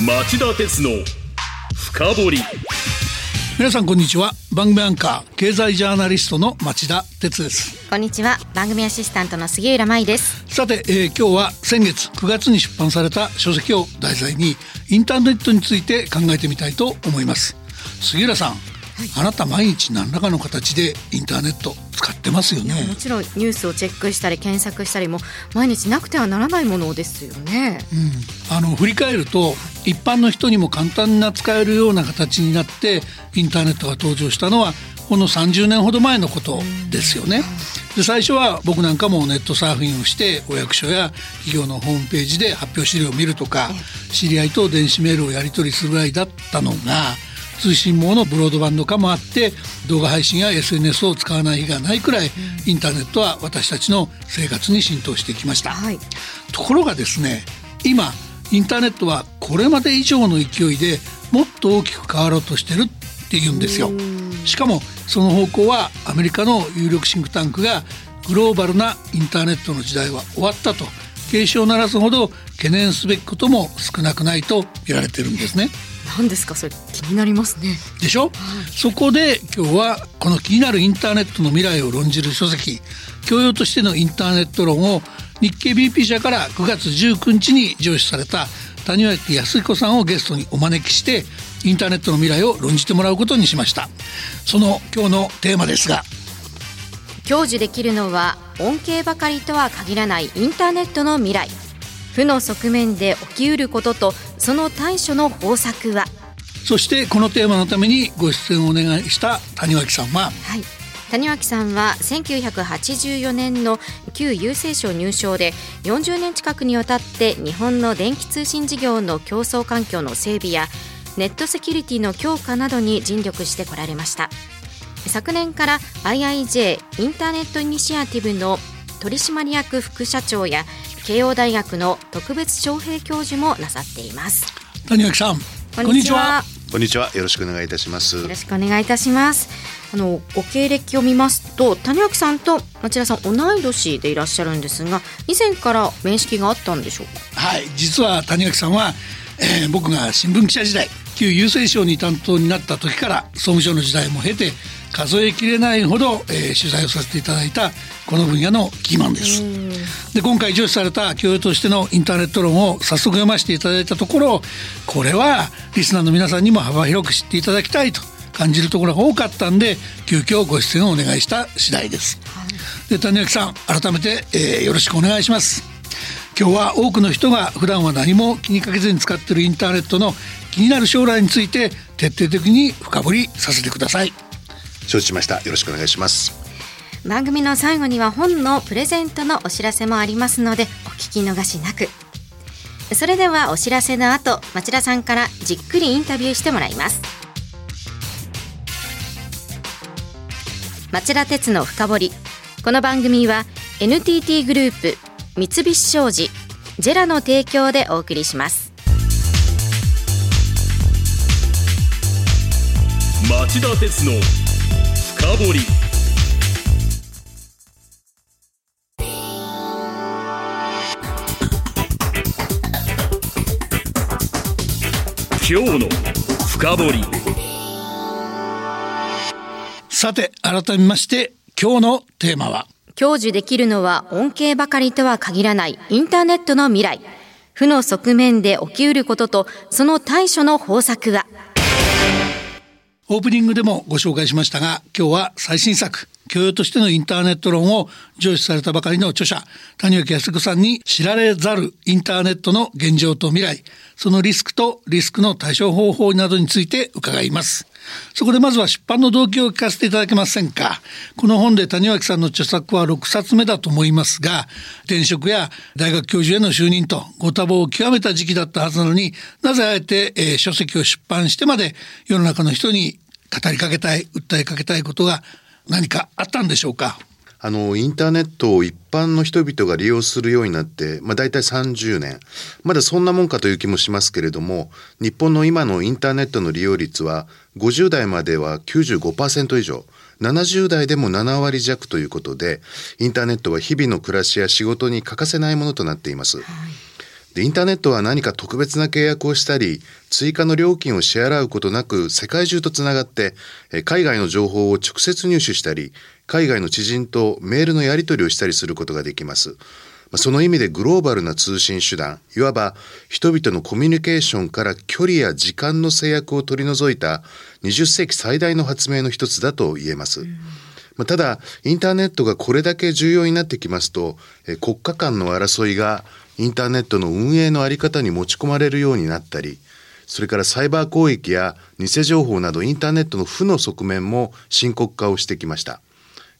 町田鉄の深掘り。皆さんこんにちは。番組アンカー経済ジャーナリストの町田鉄です。こんにちは。番組アシスタントの杉浦舞です。さて、えー、今日は先月9月に出版された書籍を題材にインターネットについて考えてみたいと思います。杉浦さんあなた毎日何らかの形でインターネット使ってますよね。もちろんニュースをチェックしたり検索したりも毎日なくてはならないものですよね、うん、あの振り返ると一般の人にも簡単な使えるような形になってインターネットが登場したのはこの30年ほど前のことですよね。で最初は僕なんかもネットサーフィンをしてお役所や企業のホームページで発表資料を見るとか知り合いと電子メールをやり取りするぐらいだったのが通信網のブロードバンド化もあって動画配信や SNS を使わない日がないくらい、インターネットは私たちの生活に浸透してきました、はい、ところがですね今インターネットはこれまで以上の勢いでもっと大きく変わろうとしてるって言うんですよ。しかもその方向はアメリカの有力シンクタンクがグローバルなインターネットの時代は終わったと警鐘を鳴らすほど懸念すべきことも少なくないと見られてるんですね。何ですか？それ気になりますね。でしょ、はい、そこで今日はこの気になるインターネットの未来を論じる書籍教養としてのインターネット論を日経 BP 社から9月19日に上市された谷脇康彦さんをゲストにお招きしてインターネットの未来を論じてもらうことにしました。その今日のテーマですが。享受できるのは恩恵ばかりとは限らないインターネットの未来負の側面で起きうることとその対処の方策は？そしてこのテーマのためにご出演をお願いした谷脇さんは、はい、谷脇さんは1984年の旧郵政省入省で40年近くにわたって日本の電気通信事業の競争環境の整備やネットセキュリティの強化などに尽力してこられました。昨年から IIJ インターネットイニシアティブの取締役副社長や慶応大学の特別招聘教授もなさっています。谷垣さんこんにちは。こんにちは。よろしくお願いいたします。よろしくお願いいたします。あのご経歴を見ますと谷脇さんと町田さん同い年でいらっしゃるんですが以前から面識があったんでしょうか？はい。実は谷脇さんは、えー、僕が新聞記者時代旧郵政省に担当になった時から総務省の時代も経て数えきれないほど、えー、取材をさせていただいたこの分野のキーマンです。で今回上司された教養としてのインターネット論を早速読ませていただいたところこれはリスナーの皆さんにも幅広く知っていただきたいと感じるところが多かったんで急遽ご出演をお願いした次第です、で谷脇さん改めて、えー、よろしくお願いします。今日は多くの人が普段は何も気にかけずに使っているインターネットの気になる将来について徹底的に深掘りさせてください承知しました。よろしくお願いします。番組の最後には本のプレゼントのお知らせもありますのでお聞き逃しなく。それではお知らせの後町田さんからじっくりインタビューしてもらいます。町田鉄の深掘り。この番組は NTT グループ三菱商事ジェラの提供でお送りします。町田鉄の深掘り。今日の深掘り。さて改めまして今日のテーマは？享受できるのは恩恵ばかりとは限らないインターネットの未来。負の側面で起きうることとその対処の方策は？オープニングでもご紹介しましたが今日は最新作教養としてのインターネット論を上司されたばかりの著者谷脇康子さんに知られざるインターネットの現状と未来そのリスクとリスクの対処方法などについて伺います。そこでまずは出版の動機を聞かせていただけませんか。この本で谷脇さんの著作は6冊目だと思いますが転職や大学教授への就任とご多忙を極めた時期だったはずなのになぜあえて、えー、書籍を出版してまで世の中の人に語りかけたい訴えかけたいことが何かあったんでしょうか？あの、インターネットを一般の人々が利用するようになって、まあ大体30年。まだそんなもんかという気もしますけれども、日本の今のインターネットの利用率は、50代までは95%以上、70代でも7割弱ということで、インターネットは日々の暮らしや仕事に欠かせないものとなっています。はいでインターネットは何か特別な契約をしたり追加の料金を支払うことなく世界中とつながって海外の情報を直接入手したり海外の知人とメールのやり取りをしたりすることができます。その意味でグローバルな通信手段いわば人々のコミュニケーションから距離や時間の制約を取り除いた20世紀最大の発明の一つだと言えます。ま、ただインターネットがこれだけ重要になってきますと国家間の争いがインターネットの運営の在り方に持ち込まれるようになったりそれからサイバー攻撃や偽情報などインターネットの負の側面も深刻化をしてきました。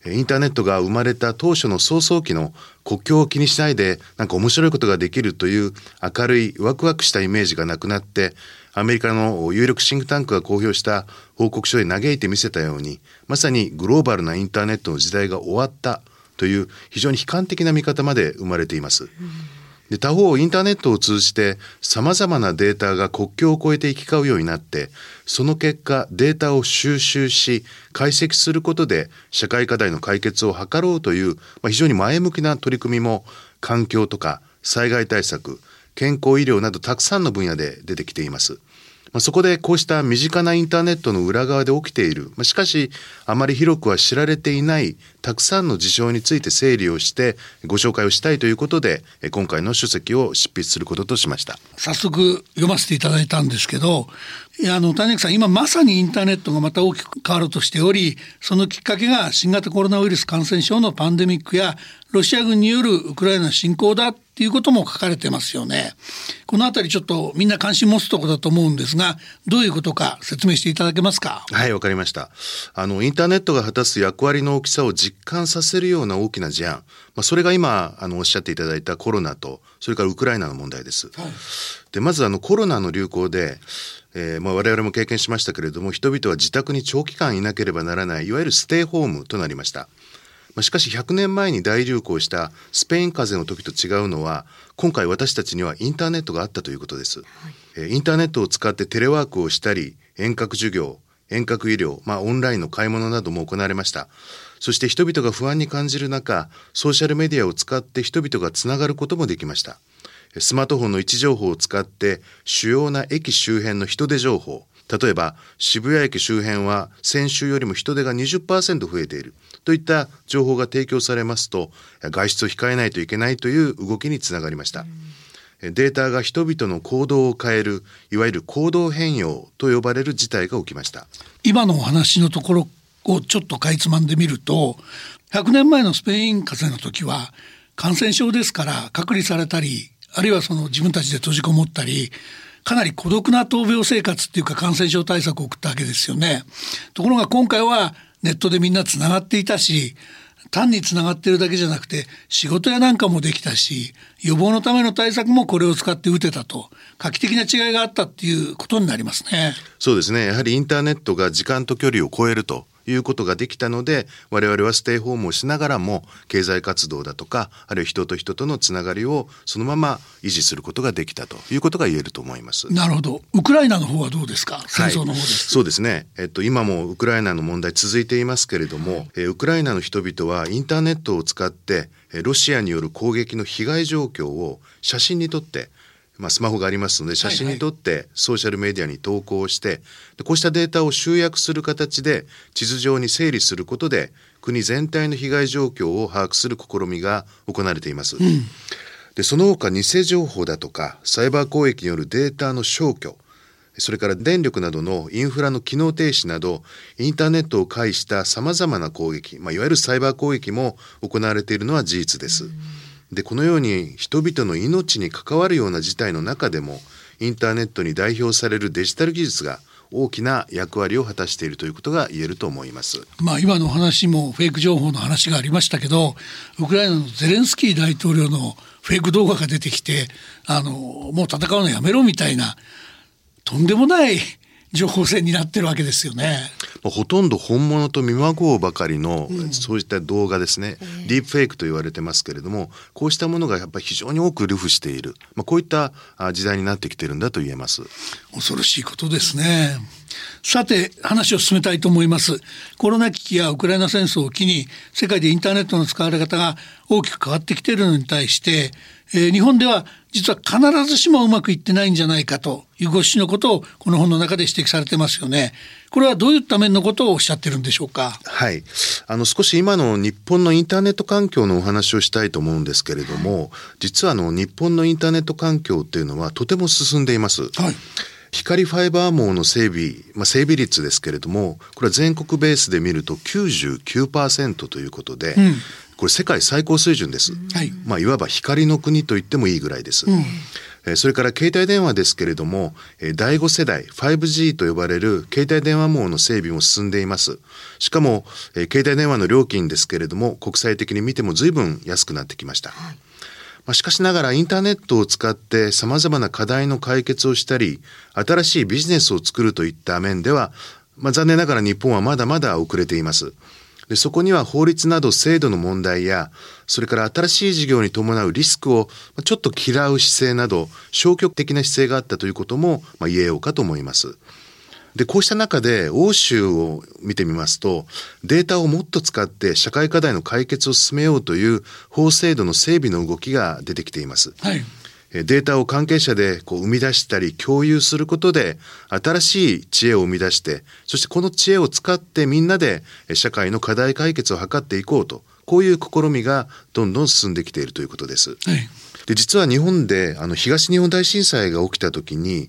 インターネットが生まれた当初の早々期の国境を気にしないでなんか面白いことができるという明るいワクワクしたイメージがなくなってアメリカの有力シンクタンクが公表した報告書で嘆いてみせたようにまさにグローバルなインターネットの時代が終わったという非常に悲観的な見方まで生まれています。うんで他方インターネットを通じてさまざまなデータが国境を越えて行き交うようになってその結果データを収集し解析することで社会課題の解決を図ろうという、まあ、非常に前向きな取り組みも環境とか災害対策健康医療などたくさんの分野で出てきています。まあ、そこでこうした身近なインターネットの裏側で起きている、まあ、しかしあまり広くは知られていないたくさんの事象について整理をしてご紹介をしたいということで今回の書籍を執筆することとしました。早速読ませていただいたんですけどあの谷口さん今まさにインターネットがまた大きく変わろうとしておりそのきっかけが新型コロナウイルス感染症のパンデミックやロシア軍によるウクライナ侵攻だっていうことも書かれてますよね。このあたりちょっとみんな関心持つところだと思うんですがどういうことか説明していただけますか？はいわかりましたあのインターネットが果たす役割の大きさを実感させるような大きな事案、まあ、それが今あのおっしゃっていただいたコロナとそれからウクライナの問題です。はい、でまずあのコロナの流行でえーまあ、我々も経験しましたけれども人々は自宅に長期間いなければならないいわゆるステイホームとなりました。まあ、しかし100年前に大流行したスペイン風邪の時と違うのは今回私たちにはインターネットがあったということです、はい、インターネットを使ってテレワークをしたり遠隔授業遠隔医療、まあ、オンラインの買い物なども行われました。そして人々が不安に感じる中ソーシャルメディアを使って人々がつながることもできましたスマートフォンの位置情報を使って主要な駅周辺の人手情報。例えば渋谷駅周辺は先週よりも人手が20%増えている。といった情報が提供されますと外出を控えないといけないという動きにつながりました。データが人々の行動を変えるいわゆる行動変容と呼ばれる事態が起きました。今のお話のところをちょっとかいつまんでみると100年前のスペイン風邪の時は感染症ですから隔離されたりあるいはその自分たちで閉じこもったりかなり孤独な闘病生活っていうか感染症対策を送ったわけですよね。ところが今回はネットでみんなつながっていたし単につながってるだけじゃなくて仕事やなんかもできたし予防のための対策もこれを使って打てたと画期的な違いがあったっていうことになりますね。そうですねやはりインターネットが時間と距離を超えるということができたので我々はステイホームをしながらも経済活動だとかあるいは人と人とのつながりをそのまま維持することができたということが言えると思います。なるほど。ウクライナの方はどうですか？戦争の方です、はい、そうですね。えっと今もウクライナの問題続いていますけれども、えウクライナの人々はインターネットを使ってロシアによる攻撃の被害状況を写真に撮ってまあ、スマホがありますので写真に撮ってソーシャルメディアに投稿して、でこうしたデータを集約する形で地図上に整理することで国全体の被害状況を把握する試みが行われています。うん、でその他偽情報だとかサイバー攻撃によるデータの消去それから電力などのインフラの機能停止などインターネットを介したさまざまな攻撃、まあ、いわゆるサイバー攻撃も行われているのは事実です。うんでこのように人々の命に関わるような事態の中でもインターネットに代表されるデジタル技術が大きな役割を果たしているということが言えると思います。まあ今の話もフェイク情報の話がありましたけど、ウクライナのゼレンスキー大統領のフェイク動画が出てきて、あのもう戦うのやめろみたいなとんでもない情報戦になってるわけですよね。ほとんど本物と見まごうばかりの、うん、そういった動画ですね、ディープフェイクと言われてますけれどもこうしたものがやっぱり非常に多く流布している、まあ、こういった時代になってきてるんだと言えます。恐ろしいことですね。さて話を進めたいと思います。コロナ危機やウクライナ戦争を機に世界でインターネットの使われ方が大きく変わってきているのに対して、えー、日本では実は必ずしもうまくいってないんじゃないかというご指摘のことをこの本の中で指摘されてますよね。これはどういった面のことをおっしゃってるんでしょうか？はい。あの少し今の日本のインターネット環境のお話をしたいと思うんですけれども実はあの日本のインターネット環境っていうのはとても進んでいます、はい。光ファイバー網の整備、まあ、整備率ですけれどもこれは全国ベースで見ると99%ということで、うん、これ世界最高水準です、はい、まあ、いわば光の国と言ってもいいぐらいです、うんそれから携帯電話ですけれども、第5世代 5G と呼ばれる携帯電話網の整備も進んでいます。しかも、携帯電話の料金ですけれども、国際的に見ても随分安くなってきました。はいまあ、しかしながらインターネットを使って様々な課題の解決をしたり、新しいビジネスを作るといった面では、まあ、残念ながら日本はまだまだ遅れています。でそこには法律など制度の問題や、それから新しい事業に伴うリスクをちょっと嫌う姿勢など、消極的な姿勢があったということも、ま、言えようかと思います。で、こうした中で欧州を見てみますと、データをもっと使って社会課題の解決を進めようという法制度の整備の動きが出てきています。はいデータを関係者でこう生み出したり共有することで新しい知恵を生み出してそしてこの知恵を使ってみんなで社会の課題解決を図っていこうとこういう試みがどんどん進んできているということです。はいで実は日本であの東日本大震災が起きた時に、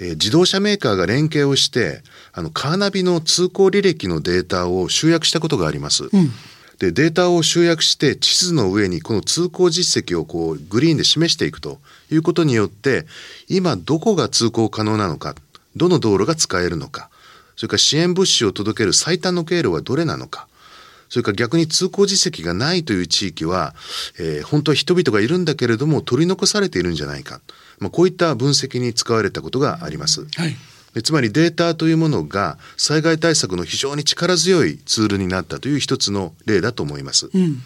えー、自動車メーカーが連携をしてあのカーナビの通行履歴のデータを集約したことがあります。うんでデータを集約して地図の上にこの通行実績をこうグリーンで示していくということによって今どこが通行可能なのかどの道路が使えるのかそれから支援物資を届ける最短の経路はどれなのかそれから逆に通行実績がないという地域は、えー、本当は人々がいるんだけれども取り残されているんじゃないか、まあ、こういった分析に使われたことがあります。はいつまりデータというものが災害対策の非常に力強いツールになったという一つの例だと思います。うん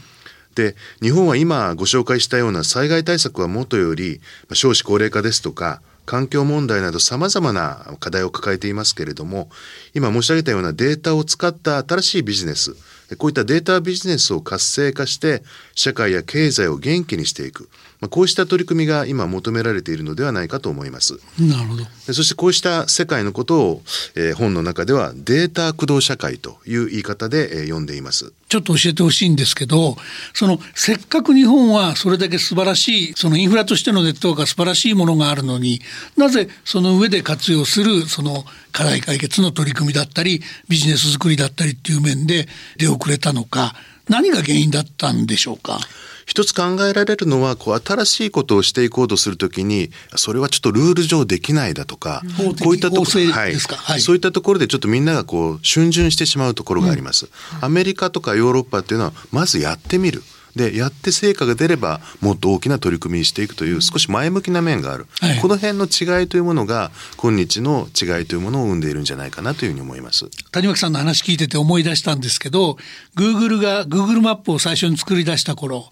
で日本は今ご紹介したような災害対策はもとより少子高齢化ですとか環境問題など様々な課題を抱えていますけれども今申し上げたようなデータを使った新しいビジネスこういったデータビジネスを活性化して社会や経済を元気にしていくまあ、こうした取り組みが今求められているのではないかと思います。なるほど。そしてこうした世界のことを、えー、本の中ではデータ駆動社会という言い方で、えー、読んでいます。ちょっと教えてほしいんですけど、そのせっかく日本はそれだけ素晴らしいそのインフラとしてのネットワークが素晴らしいものがあるのに、なぜその上で活用するその課題解決の取り組みだったりビジネス作りだったりっていう面で出遅れたのか、何が原因だったんでしょうか？一つ考えられるのはこう新しいことをしていこうとするときにそれはちょっとルール上できないだとか、こういったところ、はい、はい、そういったところでちょっとみんながこう逡巡してしまうところがあります。うん、アメリカとかヨーロッパっていうのはまずやってみる。でやって成果が出ればもっと大きな取り組みにしていくという少し前向きな面がある、はい、この辺の違いというものが今日の違いというものを生んでいるんじゃないかなというふうに思います。谷脇さんの話聞いてて思い出したんですけど Google が Google マップを最初に作り出した頃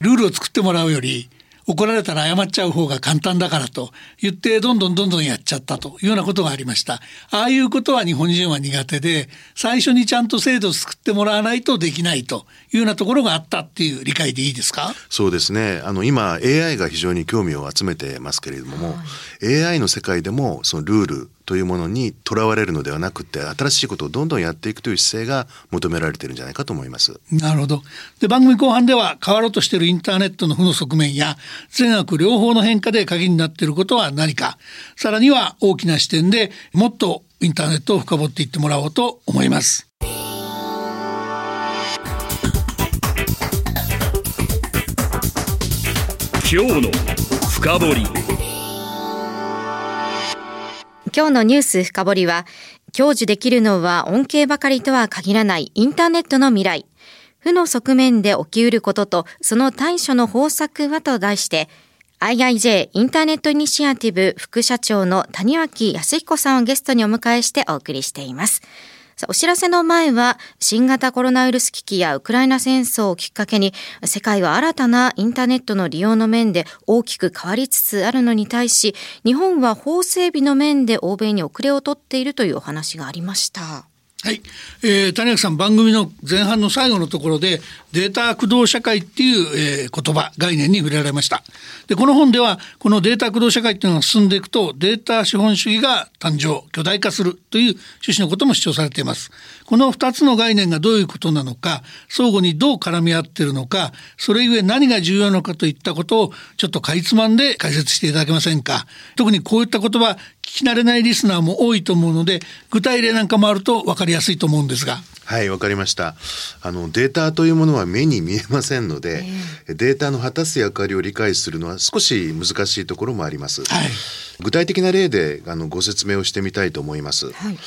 ルールを作ってもらうより怒られたら謝っちゃう方が簡単だからと言ってどんどんどんどんやっちゃったというようなことがありました。ああいうことは日本人は苦手で最初にちゃんと制度を作ってもらわないとできないというようなところがあったっていう理解でいいですか？そうですね。あの今 AI が非常に興味を集めてますけれども、はい、AI の世界でもそのルールというものにとらわれるのではなくて新しいことをどんどんやっていくという姿勢が求められているんじゃないかと思います。なるほど。で番組後半では変わろうとしているインターネットの負の側面や善悪両方の変化で鍵になっていることは何か。さらには大きな視点でもっとインターネットを深掘っていってもらおうと思います。今日の深掘り今日のニュース深掘りは、享受できるのは恩恵ばかりとは限らないインターネットの未来。負の側面で起きうることと、その対処の方策はと題して、IIJ インターネットイニシアティブ副社長の谷脇康彦さんをゲストにお迎えしてお送りしています。さあお知らせの前は新型コロナウイルス危機やウクライナ戦争をきっかけに世界は新たなインターネットの利用の面で大きく変わりつつあるのに対し日本は法整備の面で欧米に遅れを取っているというお話がありました。はい、えー、谷垣さん番組の前半の最後のところでデータ駆動社会っていう、えー、言葉概念に触れられました。でこの本ではこのデータ駆動社会っていうのが進んでいくとデータ資本主義が誕生巨大化するという趣旨のことも主張されています。この2つの概念がどういうことなのか相互にどう絡み合ってるのかそれゆえ何が重要なのかといったことをちょっとかいつまんで解説していただけませんか。特にこういった言葉聞き慣れないリスナーも多いと思うので具体例なんかもあると分かりやすいと思うんですが。はいわかりました。あのデータというものは目に見えませんので、えー、データの果たす役割を理解するのは少し難しいところもあります、はい、具体的な例であのご説明をしてみたいと思います、はい、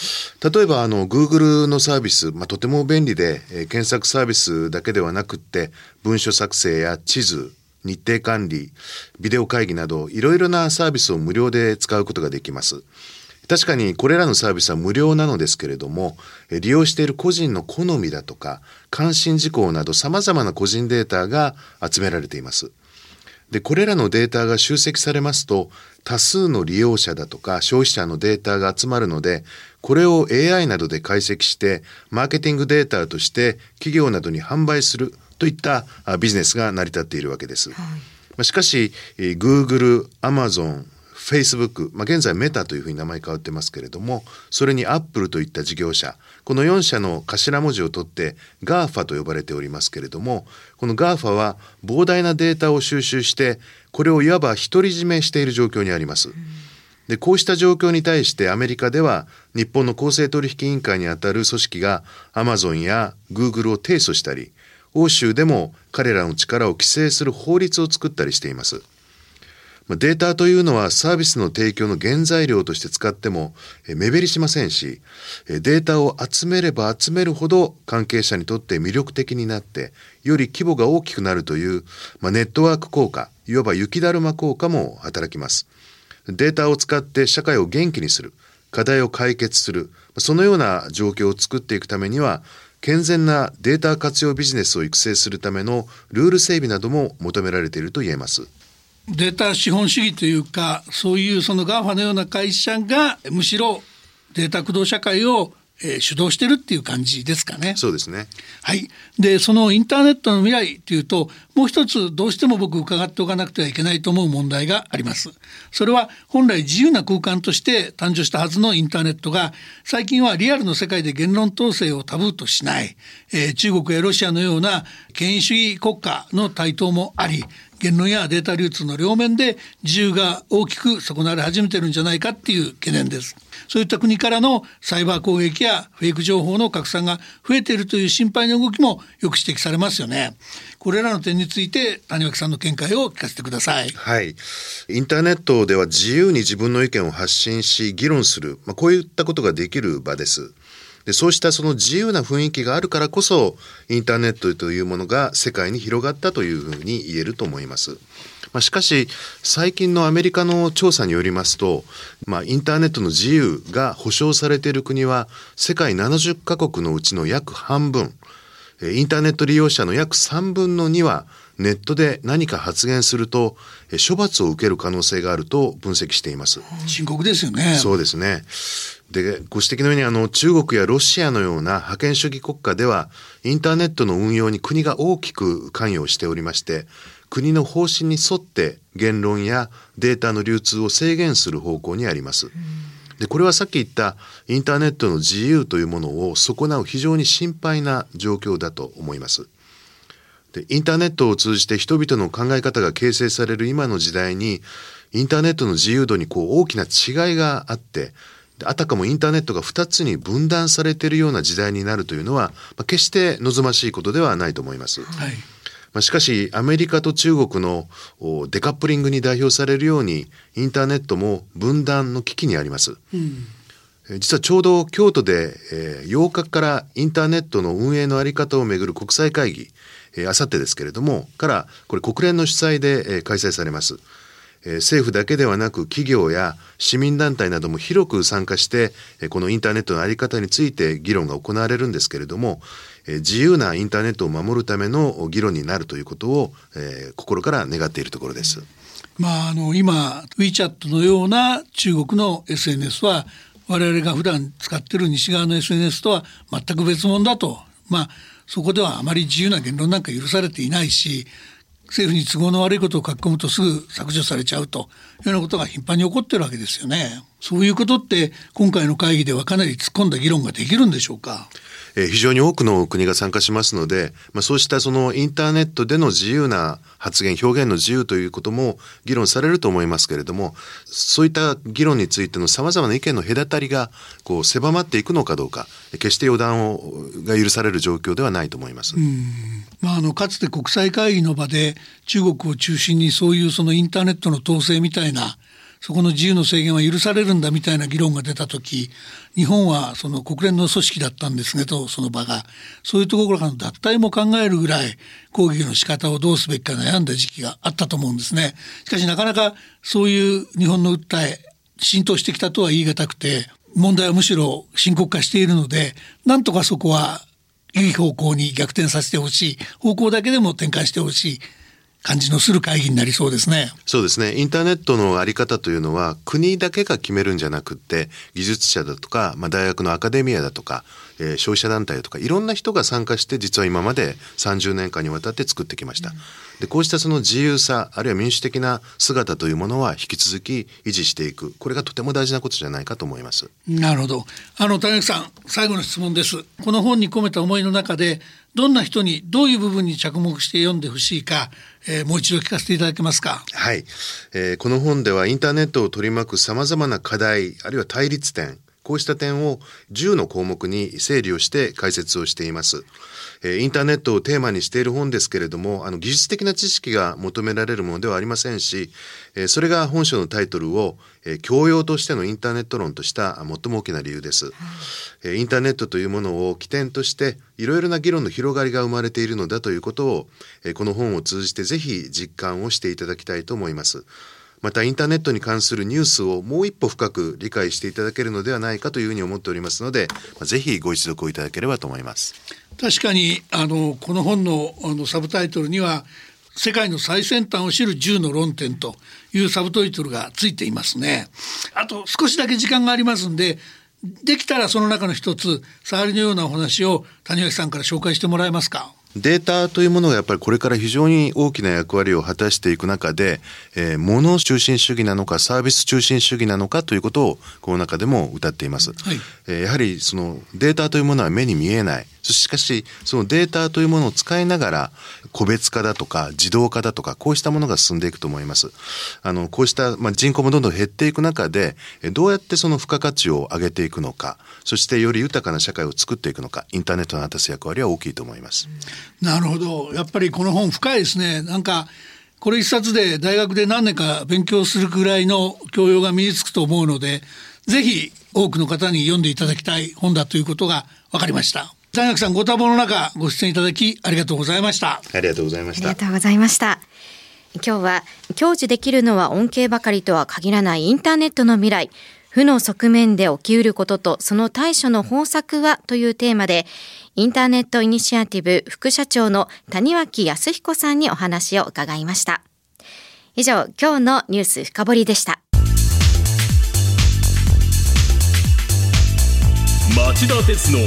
例えばあの Google のサービス、まあ、とても便利で、えー、検索サービスだけではなくって文書作成や地図日程管理、ビデオ会議などいろいろなサービスを無料で使うことができます。確かにこれらのサービスは無料なのですけれども、利用している個人の好みだとか、関心事項など様々な個人データが集められています。で、これらのデータが集積されますと、多数の利用者だとか消費者のデータが集まるので、これを AI などで解析して、マーケティングデータとして企業などに販売するといったビジネスが成り立っているわけです。はい、しかし、Google、Amazon、Facebook、まあ、現在メタというふうに名前変わってますけれども、それに Apple といった事業者、この4社の頭文字を取って GAFA と呼ばれておりますけれども、この GAFA は膨大なデータを収集して、これをいわば独り占めしている状況にあります。でこうした状況に対してアメリカでは日本の公正取引委員会にあたる組織がアマゾンやグーグルを提訴したり欧州でも彼らの力を規制する法律を作ったりしています。データというのはサービスの提供の原材料として使っても目減りしませんし、データを集めれば集めるほど関係者にとって魅力的になって、より規模が大きくなるという、まあ、ネットワーク効果、いわば雪だるま効果も働きます。データを使って社会を元気にする、課題を解決する、そのような状況を作っていくためには、健全なデータ活用ビジネスを育成するためのルール整備なども求められていると言えます。データ資本主義というかそういうその GAFA のような会社がむしろデータ駆動社会をえー、主導してるっていう感じですかね。そうですね。はい。で、そのインターネットの未来っていうと、もう一つどうしても僕伺っておかなくてはいけないと思う問題があります。それは本来自由な空間として誕生したはずのインターネットが、最近はリアルの世界で言論統制をタブーとしない、えー、中国やロシアのような権威主義国家の台頭もあり、言論やデータ流通の両面で自由が大きく損なわれ始めてるんじゃないかっていう懸念です。そういった国からのサイバー攻撃やフェイク情報の拡散が増えているという心配の動きもよく指摘されますよね。これらの点について谷脇さんの見解を聞かせてください。はい。インターネットでは自由に自分の意見を発信し議論する、まあ、こういったことができる場です。でそうしたその自由な雰囲気があるからこそインターネットというものが世界に広がったというふうに言えると思います。まあ、しかし最近のアメリカの調査によりますと、まあ、インターネットの自由が保障されている国は世界70カ国のうちの約半分インターネット利用者の約3分の2はネットで何か発言すると処罰を受ける可能性があると分析しています。深刻ですよね。そうですね。でご指摘のようにあの中国やロシアのような覇権主義国家ではインターネットの運用に国が大きく関与しておりまして国の方針に沿って言論やデータの流通を制限する方向にあります。でこれはさっき言ったインターネットの自由というものを損なう非常に心配な状況だと思います。でインターネットを通じて人々の考え方が形成される今の時代にインターネットの自由度にこう大きな違いがあってあたかもインターネットが2つに分断されているような時代になるというのは、まあ、決して望ましいことではないと思います。はいまあ、しかしアメリカと中国のデカップリングに代表されるようにインターネットも分断の危機にあります。うん実はちょうど京都で、えー、8日からインターネットの運営の在り方をめぐる国際会議、えー、あさってですけれどもからこれ国連の主催で、えー、開催されます。えー政府だけではなく企業や市民団体なども広く参加して、えーこのインターネットの在り方について議論が行われるんですけれども、えー自由なインターネットを守るための議論になるということを、えー心から願っているところです。まあ、あの今 WeChat のような中国の SNS は我々が普段使ってる西側の SNS とは全く別物だと、まあ、そこではあまり自由な言論なんか許されていないし政府に都合の悪いことを書き込むとすぐ削除されちゃうというようなことが頻繁に起こってるわけですよね。そういうことって今回の会議ではかなり突っ込んだ議論ができるんでしょうか？えー非常に多くの国が参加しますので、まあ、そうしたそのインターネットでの自由な発言表現の自由ということも議論されると思いますけれどもそういった議論についてのさまざまな意見の隔たりがこう狭まっていくのかどうか決して予断をが許される状況ではないと思います。まあ、あのかつて国際会議の場で中国を中心にそういうそのインターネットの統制みたいなそこの自由の制限は許されるんだみたいな議論が出た時日本はその国連の組織だったんですけどその場が。そういうところからの脱退も考えるぐらい抗議の仕方をどうすべきか悩んだ時期があったと思うんですね。しかしなかなかそういう日本の訴え浸透してきたとは言い難くて問題はむしろ深刻化しているのでなんとかそこはいい方向に逆転させてほしい。方向だけでも転換してほしい。感じのする会議になりそうですね。そうですねインターネットのあり方というのは国だけが決めるんじゃなくて技術者だとか、まあ、大学のアカデミアだとか、えー消費者団体だとかいろんな人が参加して実は今まで30年間にわたって作ってきました。でこうしたその自由さあるいは民主的な姿というものは引き続き維持していくこれがとても大事なことじゃないかと思います。なるほど。あの谷垣さん最後の質問です。この本に込めた思いの中でどんな人にどういう部分に着目して読んでほしいか、えーもう一度聞かせていただけますか？はい、えーこの本ではインターネットを取り巻くさまざまな課題あるいは対立点こうした点を10の項目に整理をして解説をしています。えーインターネットをテーマにしている本ですけれどもあの技術的な知識が求められるものではありませんし、えーそれが本書のタイトルを、えー教養としてのインターネット論とした最も大きな理由です。えーインターネットというものを起点としていろいろな議論の広がりが生まれているのだということを、えーこの本を通じてぜひ実感をしていただきたいと思います。またインターネットに関するニュースをもう一歩深く理解していただけるのではないかというふうに思っておりますので、ぜひご一読いただければと思います。確かにあのこの本のあのサブタイトルには「世界の最先端を知る10の論点」というサブタイトルがついていますね。あと少しだけ時間がありますんでできたらその中の一つ触りのようなお話を谷垣さんから紹介してもらえますか？データというものがやっぱりこれから非常に大きな役割を果たしていく中で、えー、物中心主義なのかサービス中心主義なのかということをこの中でも歌っています。はいえーやはりそのデータというものは目に見えない。しかしそのデータというものを使いながら個別化だとか自動化だとかこうしたものが進んでいくと思います。あのこうした、まあ、人口もどんどん減っていく中でどうやってその付加価値を上げていくのかそしてより豊かな社会を作っていくのかインターネットの果たす役割は大きいと思います。なるほどやっぱりこの本深いですねなんかこれ一冊で大学で何年か勉強するぐらいの教養が身につくと思うのでぜひ多くの方に読んでいただきたい本だということが分かりました谷垣さんご多忙の中ご出演いただきありがとうございましたありがとうございましたありが。とうございました。今日は享受できるのは恩恵ばかりとは限らないインターネットの未来。負の側面で起きうることとその対処の方策はというテーマでインターネットイニシアティブ副社長の谷脇康彦さんにお話を伺いました。以上、今日のニュース深掘りでした。町田鉄の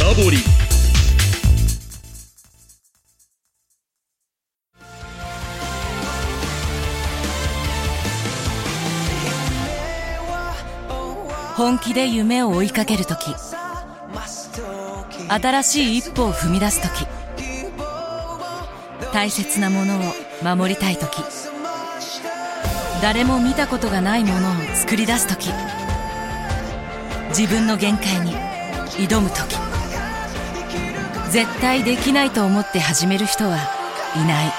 深掘り。本気で夢を追いかけるとき新しい一歩を踏み出すとき大切なものを守りたいとき誰も見たことがないものを作り出すとき自分の限界に挑むとき絶対できないと思って始める人はいない。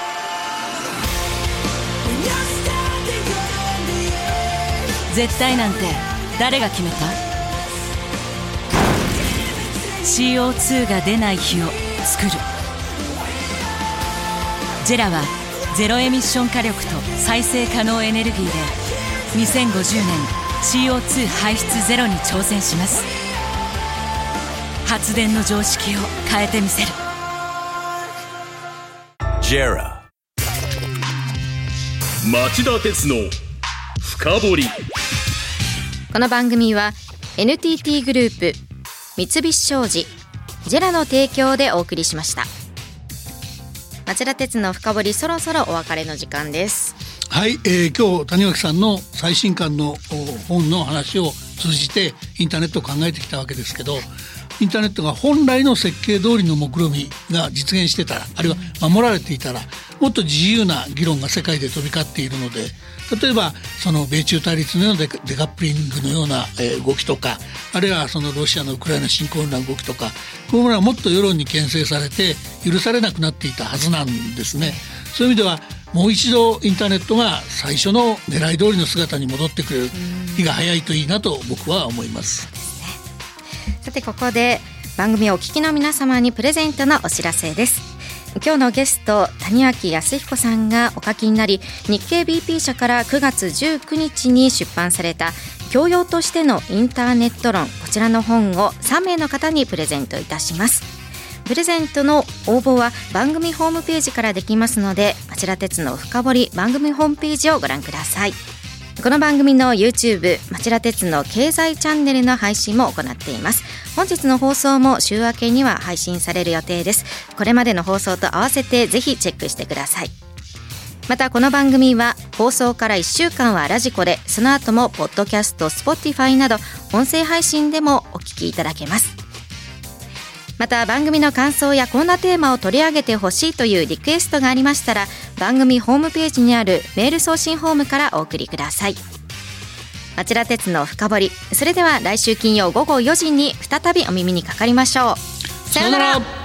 絶対なんて誰が決めた？CO2 が出ない日を作る。ジェラはゼロエミッション火力と再生可能エネルギーで2050年 CO2 排出ゼロに挑戦します。発電の常識を変えてみせる。JERA. 町田鉄の深掘り。この番組は NTT グループ三菱商事ジェラの提供でお送りしました。町田鉄の深掘りそろそろお別れの時間です。はい、えー、今日谷脇さんの最新刊の本の話を通じてインターネットを考えてきたわけですけどインターネットが本来の設計通りの目論みが実現してたらあるいは守られていたらもっと自由な議論が世界で飛び交っているので例えばその米中対立のようなデカップリングのような、動きとかあるいはそのロシアのウクライナ侵攻のような動きとかこういうものはもっと世論に牽制されて許されなくなっていたはずなんですね。そういう意味ではもう一度インターネットが最初の狙い通りの姿に戻ってくれる日が早いといいなと僕は思います。さてここで番組をお聞きの皆様にプレゼントのお知らせです。今日のゲスト谷脇康彦さんがお書きになり日経 BP 社から9月19日に出版された教養としてのインターネット論。こちらの本を3名の方にプレゼントいたします。プレゼントの応募は番組ホームページからできますので町田鉄の深掘り番組ホームページをご覧ください。この番組の YouTube 町田鉄の経済チャンネルの配信も行っています。本日の放送も週明けには配信される予定です。これまでの放送と合わせてぜひチェックしてください。またこの番組は放送から1週間はラジコでその後もポッドキャスト Spotify など音声配信でもお聞きいただけます。また番組の感想やこんなテーマを取り上げてほしいというリクエストがありましたら番組ホームページにあるメール送信フォームからお送りください。町田鉄の深掘りそれでは来週金曜午後4時に再びお耳にかかりましょう。さようなら